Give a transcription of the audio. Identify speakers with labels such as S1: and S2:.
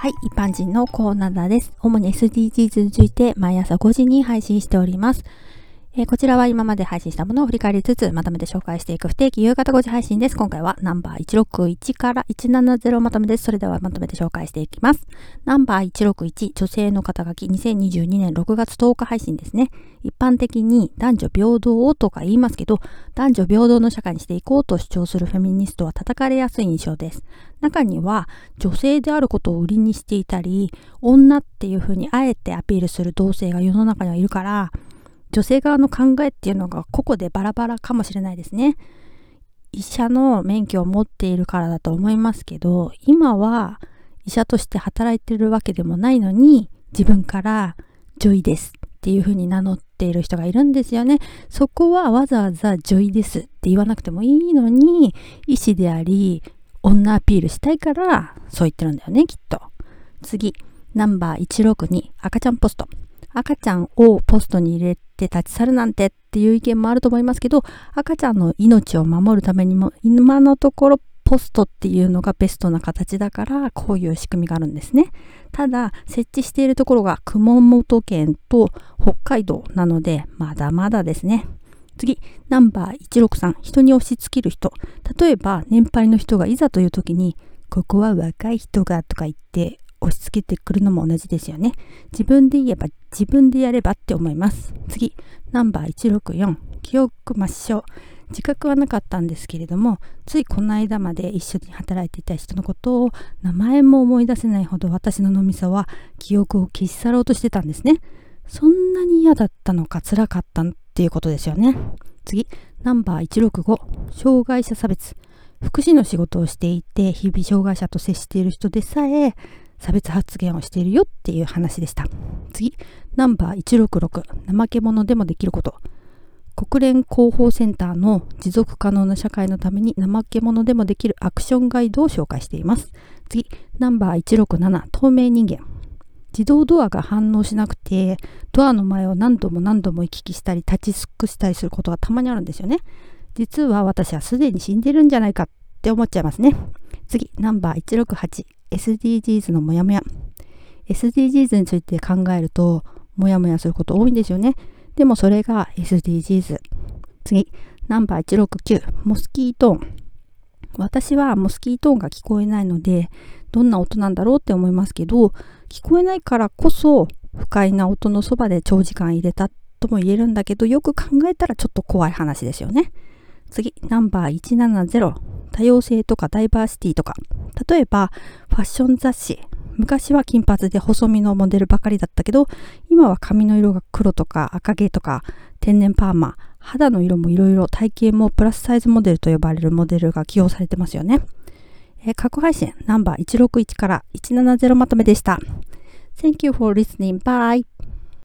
S1: はい、一般人のコーナーです。主に SDGs について毎朝5時に配信しております。えー、こちらは今まで配信したものを振り返りつつ、まとめて紹介していく不定期夕方5時配信です。今回はナンバー161から170まとめです。それではまとめて紹介していきます。ナンバー161、女性の肩書き2022年6月10日配信ですね。一般的に男女平等をとか言いますけど、男女平等の社会にしていこうと主張するフェミニストは叩かれやすい印象です。中には女性であることを売りにしていたり、女っていう風にあえてアピールする同性が世の中にはいるから、女性側の考えっていうのが個々でバラバラかもしれないですね。医者の免許を持っているからだと思いますけど、今は医者として働いてるわけでもないのに、自分から女医ですっていう風に名乗っている人がいるんですよね。そこはわざわざ女医ですって言わなくてもいいのに、医師であり、女アピールしたいから、そう言ってるんだよね、きっと。次、ナンバー162、赤ちゃんポスト。赤ちゃんをポストに入れて立ち去るなんてっていう意見もあると思いますけど、赤ちゃんの命を守るためにも、今のところポストっていうのがベストな形だから、こういう仕組みがあるんですね。ただ、設置しているところが熊本県と北海道なので、まだまだですね。次、ナンバー163、人に押し付ける人。例えば、年配の人がいざという時に、ここは若い人がとか言って押し付けてくるのも同じですよね。自分で言えば自分でやればって思います。次、ナンバー164、記憶抹消。自覚はなかったんですけれども、ついこの間まで一緒に働いていた人のことを名前も思い出せないほど私の脳みそは記憶を消し去ろうとしてたんですね。そんなに嫌だったのか辛かったっていうことですよね。次、ナンバー165、障害者差別。福祉の仕事をしていて、日々障害者と接している人でさえ、差別発言をしているよっていう話でした。次、ナンバー166、怠け者でもできること。国連広報センターの持続可能な社会のために怠け者でもできるアクションガイドを紹介しています。次、ナンバー167、透明人間。自動ドアが反応しなくて、ドアの前を何度も何度も行き来したり、立ち尽くしたりすることがたまにあるんですよね。実は私はすでに死んでるんじゃないかって思っちゃいますね。次、ナンバー168、SDGs のモヤモヤ。SDGs について考えると、モヤモヤすること多いんですよね。でもそれが SDGs。次、ナンバー169、モスキートーン。私はモスキートーンが聞こえないので、どんな音なんだろうって思いますけど、聞こえないからこそ、不快な音のそばで長時間入れたとも言えるんだけど、よく考えたらちょっと怖い話ですよね。次、ナンバー170、多様性とかダイバーシティとか。例えば、ファッション雑誌。昔は金髪で細身のモデルばかりだったけど、今は髪の色が黒とか赤毛とか天然パーマ、肌の色もいろいろ体型もプラスサイズモデルと呼ばれるモデルが起用されてますよね。えー、過去配信ナンバー161から170まとめでした。Thank you for listening. Bye.